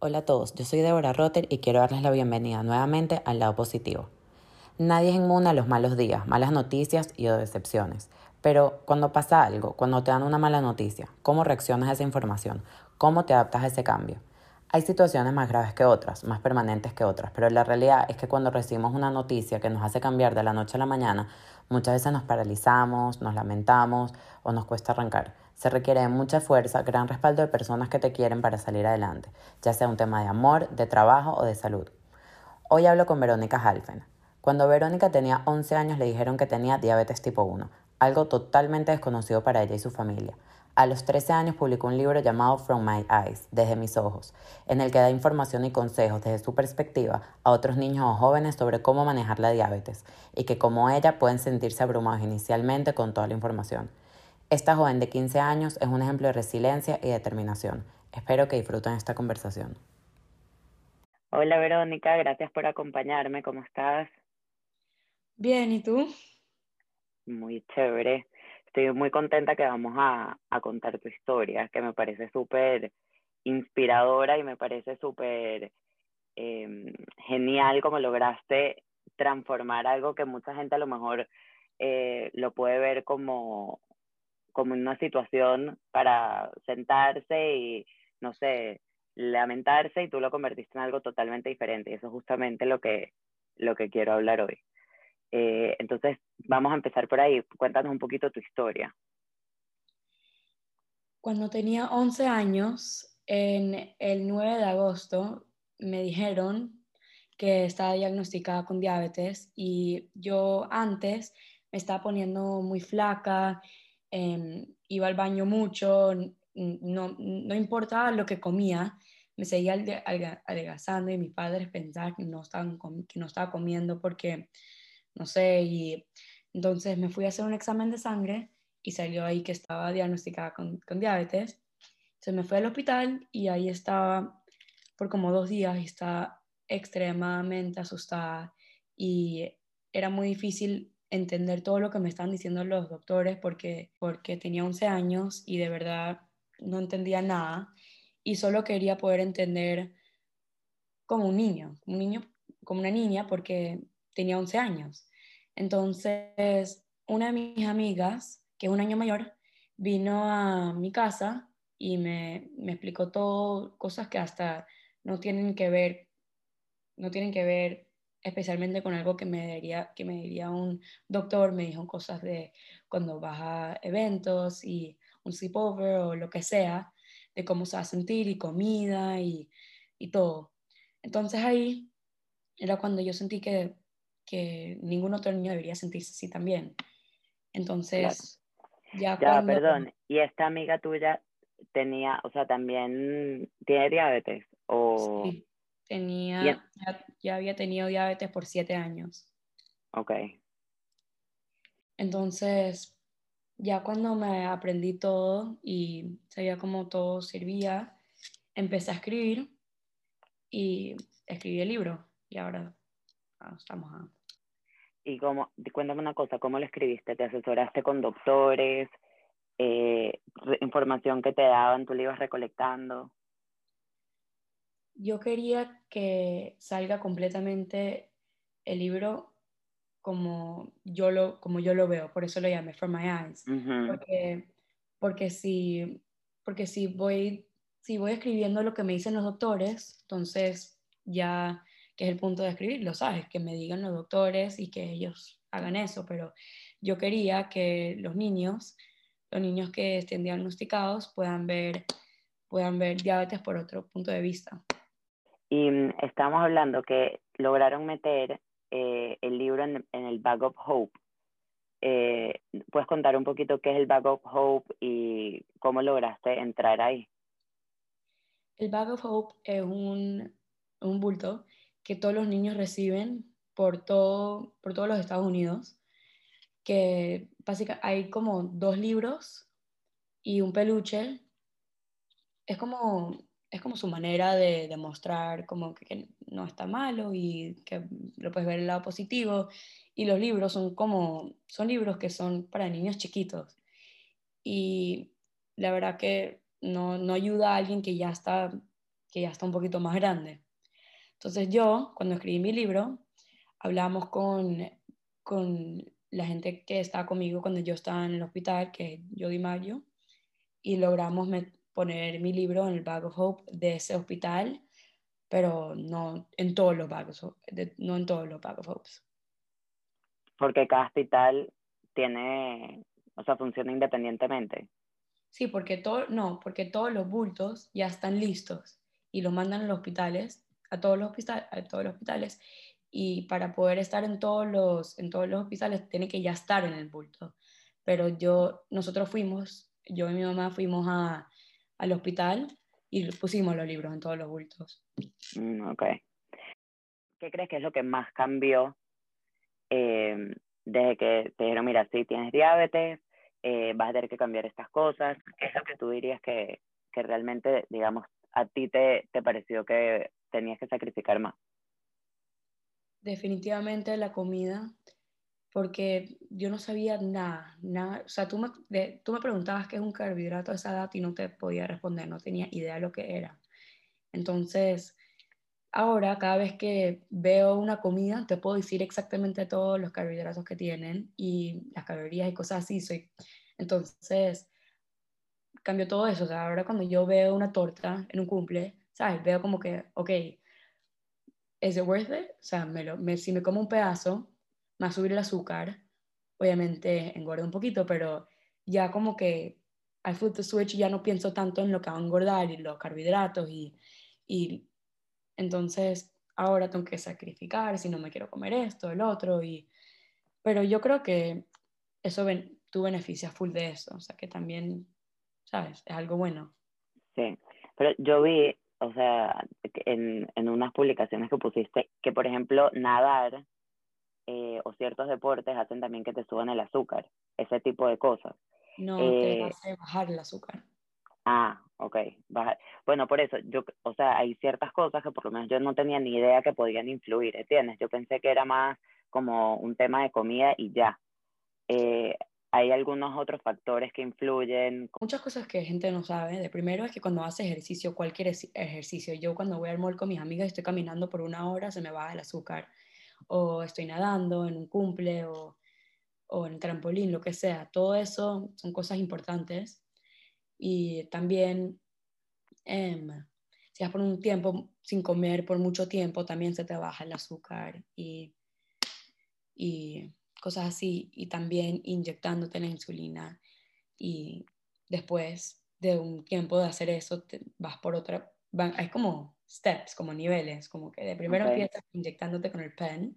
Hola a todos, yo soy Deborah Rotter y quiero darles la bienvenida nuevamente al lado positivo. Nadie es inmune a los malos días, malas noticias y o decepciones. Pero cuando pasa algo, cuando te dan una mala noticia, ¿cómo reaccionas a esa información? ¿Cómo te adaptas a ese cambio? Hay situaciones más graves que otras, más permanentes que otras, pero la realidad es que cuando recibimos una noticia que nos hace cambiar de la noche a la mañana, muchas veces nos paralizamos, nos lamentamos o nos cuesta arrancar. Se requiere de mucha fuerza, gran respaldo de personas que te quieren para salir adelante, ya sea un tema de amor, de trabajo o de salud. Hoy hablo con Verónica Halfen. Cuando Verónica tenía 11 años le dijeron que tenía diabetes tipo 1, algo totalmente desconocido para ella y su familia. A los 13 años publicó un libro llamado From My Eyes, Desde mis ojos, en el que da información y consejos desde su perspectiva a otros niños o jóvenes sobre cómo manejar la diabetes y que como ella pueden sentirse abrumados inicialmente con toda la información. Esta joven de 15 años es un ejemplo de resiliencia y determinación. Espero que disfruten esta conversación. Hola Verónica, gracias por acompañarme. ¿Cómo estás? Bien, ¿y tú? Muy chévere estoy muy contenta que vamos a, a contar tu historia, que me parece súper inspiradora y me parece súper eh, genial como lograste transformar algo que mucha gente a lo mejor eh, lo puede ver como, como una situación para sentarse y, no sé, lamentarse y tú lo convertiste en algo totalmente diferente. Y eso es justamente lo que, lo que quiero hablar hoy. Eh, entonces, vamos a empezar por ahí. Cuéntanos un poquito tu historia. Cuando tenía 11 años, en el 9 de agosto, me dijeron que estaba diagnosticada con diabetes y yo antes me estaba poniendo muy flaca, em, iba al baño mucho, no, no importaba lo que comía, me seguía adelgazando y mis padres pensaban que no, que no estaba comiendo porque no sé, y entonces me fui a hacer un examen de sangre y salió ahí que estaba diagnosticada con, diabetes. Entonces me fui al hospital y ahí estaba por como dos días y estaba extremadamente asustada y era muy difícil entender todo lo que me estaban diciendo los doctores porque, porque tenía 11 años y de verdad no entendía nada y solo quería poder entender como un niño, un niño como una niña porque tenía 11 años. Entonces, una de mis amigas, que es un año mayor, vino a mi casa y me, me explicó todo, cosas que hasta no tienen que ver, no tienen que ver especialmente con algo que me diría, que me diría un doctor, me dijo cosas de cuando vas a eventos y un sleepover o lo que sea, de cómo se va a sentir y comida y, y todo. Entonces ahí era cuando yo sentí que que ningún otro niño debería sentirse así también. Entonces, ya, ya perdón, ¿y esta amiga tuya tenía, o sea, también tiene diabetes? O... Sí, tenía, ya, había tenido diabetes por siete años. Ok. Entonces, ya cuando me aprendí todo y sabía cómo todo servía, empecé a escribir y escribí el libro y ahora estamos a y cómo, cuéntame una cosa, ¿cómo lo escribiste? ¿Te asesoraste con doctores? Eh, ¿Información que te daban, tú le ibas recolectando? Yo quería que salga completamente el libro como yo lo, como yo lo veo, por eso lo llamé From My Eyes. porque, porque, si, porque si, voy, si voy escribiendo lo que me dicen los doctores, entonces ya que es el punto de escribir, lo ¿sabes? Que me digan los doctores y que ellos hagan eso, pero yo quería que los niños, los niños que estén diagnosticados puedan ver, puedan ver diabetes por otro punto de vista. Y mm, estamos hablando que lograron meter eh, el libro en, el Bag of Hope. Eh, ¿Puedes contar un poquito qué es el Bag of Hope y cómo lograste entrar ahí? El Bag of Hope es un, un bulto que todos los niños reciben por, todo, por todos los Estados Unidos, que básicamente hay como dos libros y un peluche. Es como, es como su manera de demostrar como que, no está malo y que lo puedes ver el lado positivo. Y los libros son como, son libros que son para niños chiquitos. Y la verdad que no, no ayuda a alguien que ya está que ya está un poquito más grande. Entonces yo, cuando escribí mi libro, hablamos con, con la gente que estaba conmigo cuando yo estaba en el hospital, que es Jody Mayo, y logramos poner mi libro en el Bag of Hope de ese hospital, pero no en todos los Bag of Hope, no en todos los Bag of Hopes. Porque cada hospital tiene, o sea, funciona independientemente. Sí, porque todo, no, porque todos los bultos ya están listos y los mandan a los hospitales, a todos los, hospitales, a todos los hospitales, y para poder estar en todos los, en todos los hospitales tiene que ya estar en el bulto. Pero yo, nosotros fuimos, yo y mi mamá fuimos a, al hospital y pusimos los libros en todos los bultos. Mm, ok. ¿Qué crees que es lo que más cambió eh, desde que te dijeron, mira, sí, tienes diabetes, eh, vas a tener que cambiar estas cosas? ¿Qué es lo que tú dirías que, que realmente, digamos, a ti te, te pareció que tenías que sacrificar más? Definitivamente la comida, porque yo no sabía nada, nada. O sea, tú me, tú me preguntabas qué es un carbohidrato a esa edad y no te podía responder, no tenía idea de lo que era. Entonces, ahora cada vez que veo una comida, te puedo decir exactamente todos los carbohidratos que tienen y las calorías y cosas así. Soy, entonces, cambió todo eso. O sea, ahora cuando yo veo una torta en un cumple, ¿sabes? Veo como que, ok, ¿es it worth it? O sea, me lo, me, si me como un pedazo, me va a subir el azúcar. Obviamente engorda un poquito, pero ya como que al food the switch ya no pienso tanto en lo que va a engordar y los carbohidratos y, y entonces ahora tengo que sacrificar si no me quiero comer esto, el otro y pero yo creo que eso ven, tú beneficias full de eso, o sea que también ¿sabes? Es algo bueno. Sí, pero yo vi, o sea, en, en unas publicaciones que pusiste, que por ejemplo nadar eh, o ciertos deportes hacen también que te suban el azúcar, ese tipo de cosas. No, te eh, hace bajar el azúcar. Ah, ok, bajar. Bueno, por eso, yo, o sea, hay ciertas cosas que por lo menos yo no tenía ni idea que podían influir, ¿entiendes? Yo pensé que era más como un tema de comida y ya. Eh, hay algunos otros factores que influyen. Muchas cosas que gente no sabe. De primero es que cuando haces ejercicio, cualquier ejercicio, yo cuando voy al mall con mis amigas estoy caminando por una hora, se me baja el azúcar. O estoy nadando en un cumple o, o en trampolín, lo que sea. Todo eso son cosas importantes. Y también, eh, si vas por un tiempo sin comer por mucho tiempo, también se te baja el azúcar. Y, y cosas así, y también inyectándote la insulina. Y después de un tiempo de hacer eso, vas por otra, van, hay como steps, como niveles, como que de primero empiezas inyectándote con el pen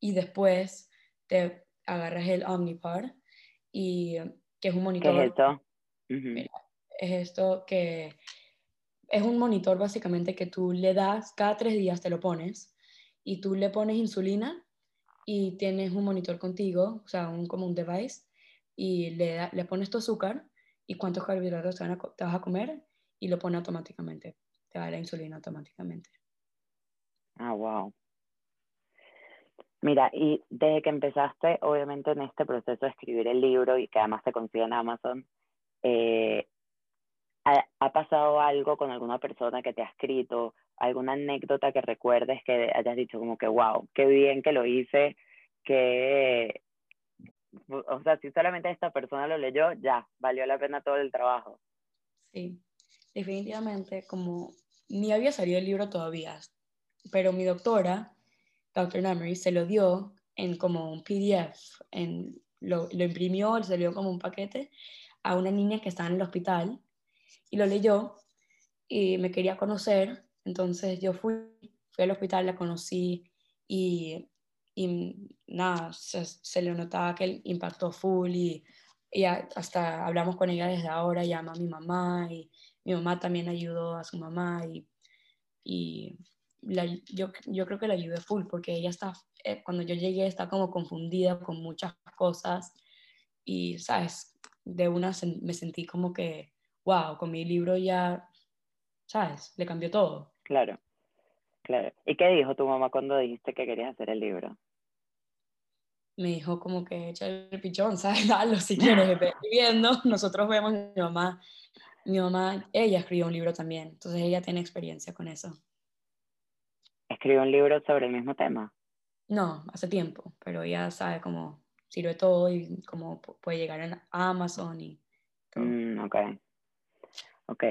y después te agarras el Omnipod y que es un monitor. ¿Qué es esto? es esto que es un monitor básicamente que tú le das, cada tres días te lo pones y tú le pones insulina y tienes un monitor contigo, o sea, un, como un device, y le, le pones tu azúcar y cuántos carbohidratos te, te, vas a comer y lo pone automáticamente, te da la insulina automáticamente. Ah, wow. Mira, y desde que empezaste, obviamente, en este proceso de escribir el libro y que además se consigue en Amazon, eh, ¿ha, ¿ha, pasado algo con alguna persona que te ha escrito alguna anécdota que recuerdes que hayas dicho como que, wow, qué bien que lo hice, que, o sea, si solamente esta persona lo leyó, ya, valió la pena todo el trabajo. Sí, definitivamente, como ni había salido el libro todavía, pero mi doctora, Dr. Namery, se lo dio en como un PDF, en, lo, lo imprimió, se lo dio como un paquete a una niña que estaba en el hospital y lo leyó y me quería conocer entonces yo fui, fui al hospital, la conocí y, y nada, se, le notaba que el impacto full y, y, hasta hablamos con ella desde ahora, llama a mi mamá y mi mamá también ayudó a su mamá y, y la, yo, yo creo que la ayudé full porque ella está, eh, cuando yo llegué está como confundida con muchas cosas y, ¿sabes? De una me sentí como que, wow, con mi libro ya, ¿sabes? Le cambió todo. Claro, claro. ¿Y qué dijo tu mamá cuando dijiste que querías hacer el libro? Me dijo como que echa el pichón, ¿sabes? Dalo si quieres, escribiendo. Nosotros vemos, mi mamá Mi mamá, ella escribió un libro también, entonces ella tiene experiencia con eso. ¿Escribió un libro sobre el mismo tema? No, hace tiempo, pero ella sabe cómo sirve todo y cómo puede llegar a Amazon y todo. Mm, ok. Ok.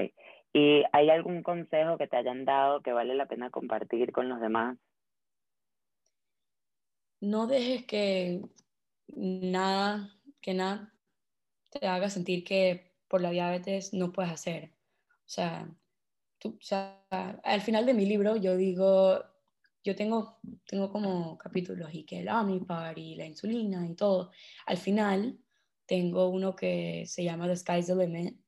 ¿Y hay algún consejo que te hayan dado que vale la pena compartir con los demás? No dejes que nada, que nada te haga sentir que por la diabetes no puedes hacer. O sea, tú, o sea, al final de mi libro yo digo, yo tengo, tengo como capítulos y que el Omnipar y la insulina y todo. Al final tengo uno que se llama The Sky's the Limit,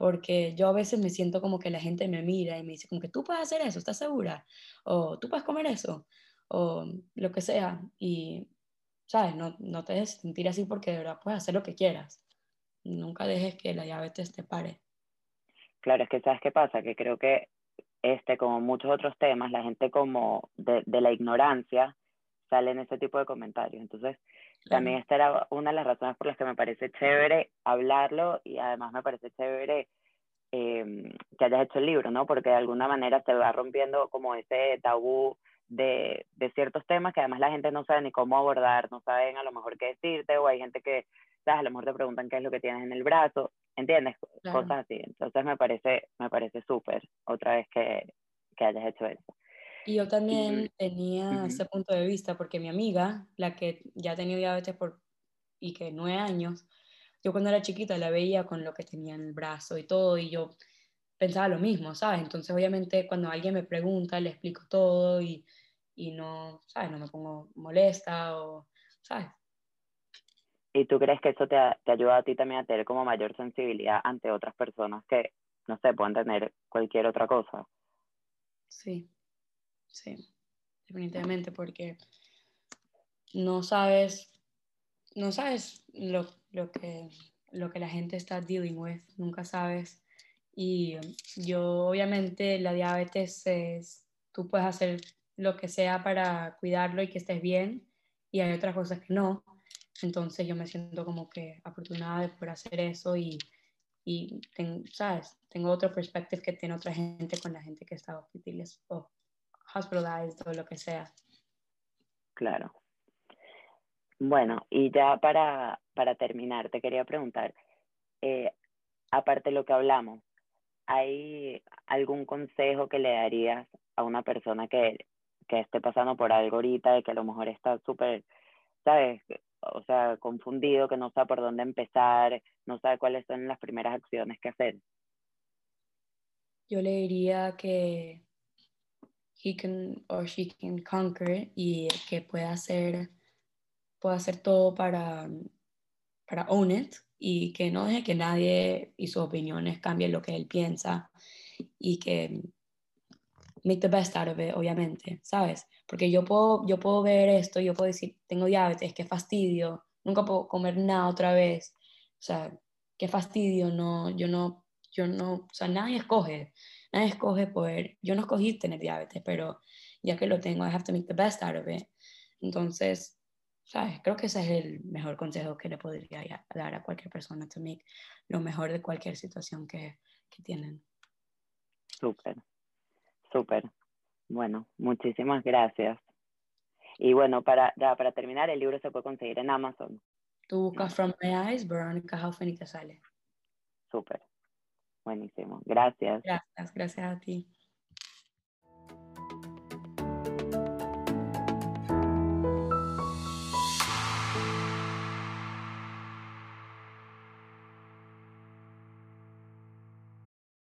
porque yo a veces me siento como que la gente me mira y me dice como que tú puedes hacer eso, ¿estás segura? O tú puedes comer eso, o lo que sea. Y, ¿sabes? No, no te dejes sentir así porque de verdad puedes hacer lo que quieras. Nunca dejes que la diabetes te pare. Claro, es que ¿sabes qué pasa? Que creo que este, como muchos otros temas, la gente como de, de la ignorancia sale en ese tipo de comentarios. Entonces, también esta era una de las razones por las que me parece chévere hablarlo y además me parece chévere eh, que hayas hecho el libro, ¿no? Porque de alguna manera se va rompiendo como ese tabú de, de, ciertos temas que además la gente no sabe ni cómo abordar, no saben a lo mejor qué decirte, o hay gente que, ¿sabes? A lo mejor te preguntan qué es lo que tienes en el brazo, ¿entiendes? Cosas así. Entonces me parece, me parece súper otra vez que, que hayas hecho eso. Y yo también tenía ese punto de vista porque mi amiga, la que ya tenía diabetes por, y que nueve años, yo cuando era chiquita la veía con lo que tenía en el brazo y todo, y yo pensaba lo mismo, ¿sabes? Entonces obviamente cuando alguien me pregunta, le explico todo y, y no, ¿sabes? No me pongo molesta o, ¿sabes? ¿Y tú crees que eso te, te ayuda a ti también a tener como mayor sensibilidad ante otras personas que, no sé, pueden tener cualquier otra cosa? Sí, sí, definitivamente, porque no sabes, no sabes lo, lo, que, lo que la gente está dealing with, nunca sabes. Y yo, obviamente, la diabetes es, tú puedes hacer lo que sea para cuidarlo y que estés bien, y hay otras cosas que no. Entonces yo me siento como que afortunada de poder hacer eso y, y ¿sabes? Tengo otro perspective que tiene otra gente con la gente que está hospitalizada hospitalized o lo que sea. Claro. Bueno, y ya para, para terminar, te quería preguntar, eh, aparte de lo que hablamos, ¿hay algún consejo que le darías a una persona que, que esté pasando por algo ahorita, de que a lo mejor está súper, ¿sabes? O sea, confundido, que no sabe por dónde empezar, no sabe cuáles son las primeras acciones que hacer. Yo le diría que he can or she can conquer y que pueda hacer, pueda hacer todo para, para own it y que no deje que nadie y sus opiniones cambien lo que él piensa y que make the best out of it, obviamente, ¿sabes? Porque yo puedo, yo puedo ver esto, yo puedo decir, tengo diabetes, qué fastidio, nunca puedo comer nada otra vez, o sea, qué fastidio, no, yo no, yo no, o sea, nadie escoge, nadie escoge poder, yo no escogí tener diabetes, pero ya que lo tengo, I have to make the best out of it. Entonces, ¿sabes? Creo que ese es el mejor consejo que le podría dar a cualquier persona, to make lo mejor de cualquier situación que, que tienen. Súper, súper. Bueno, muchísimas gracias. Y bueno, para, ya, para terminar, el libro se puede conseguir en Amazon. Tú buscas From My Eyes, Veronica Haufen y te sale. Súper. Buenísimo. Gracias. Gracias, gracias a ti.